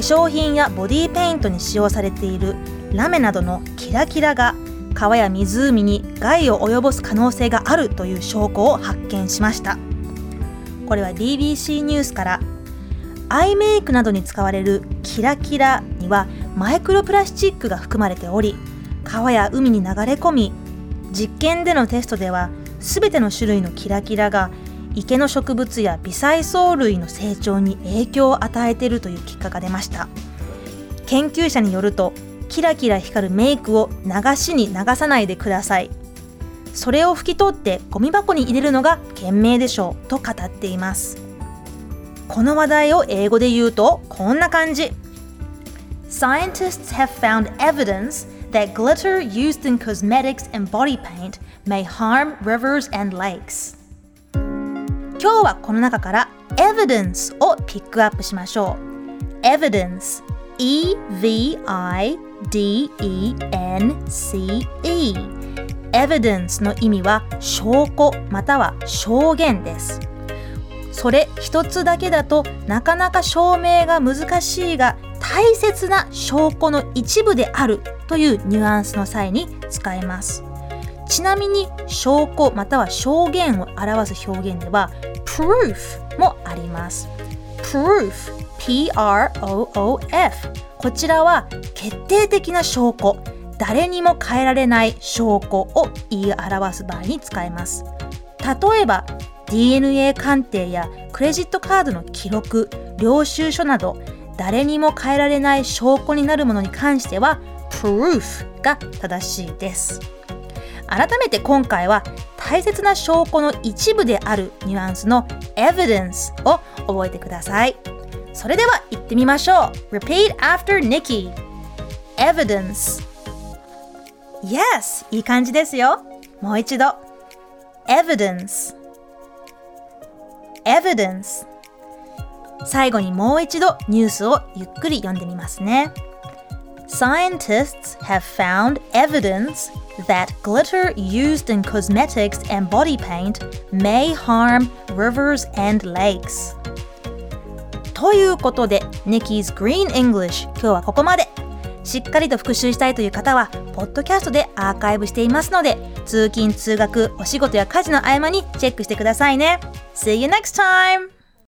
粧品やボディペイントに使用されているラメなどのキラキラが川や湖に害を及ぼす可能性があるという証拠を発見しました。これは BBC ニュースからアイメイクなどに使われるキラキラにはマイクロプラスチックが含まれており川や海に流れ込み実験でのテストでは全ての種類のキラキラが池の植物や微細藻類の成長に影響を与えているという結果が出ました。研究者によるとキラキラ光るメイクを流しに流さないでください。それを拭き取ってゴミ箱に入れるのが賢明でしょうと語っています。この話題を英語で言うとこんな感じ。Scientists have found evidence that glitter used in cosmetics and body paint may harm rivers and lakes. 今日はこの中から evidence をピックアップしましょう。evidence E-V-I-D-E-N-C-E evidence の意味は証拠または証言です。それ一つだけだとなかなか証明が難しいが大切な証拠の一部であるというニュアンスの際に使えます。ちなみに証拠または証言を表す表現では proof もあります。proof P-R-O-O-F こちらは決定的な証拠。誰にも変えられない証拠を言い表す場合に使えます。例えば DNA 鑑定やクレジットカードの記録領収書など誰にも変えられない証拠になるものに関しては proof が正しいです。改めて今回は大切な証拠の一部であるニュアンスの evidence を覚えてください。それでは言ってみましょう。Repeat after Nikki. Evidence. Yes! いい感じですよ。もう一度。Evidence. Evidence. 最後にもう一度ニュースをゆっくり読んでみますね。Scientists have found evidence that glitter used in cosmetics and body paint may harm rivers and lakes ということで Nikki's Green English 今日はここまでしっかりと復習したいという方はポッドキャストでアーカイブしていますので通勤通学お仕事や家事の合間にチェックしてくださいね See you next time!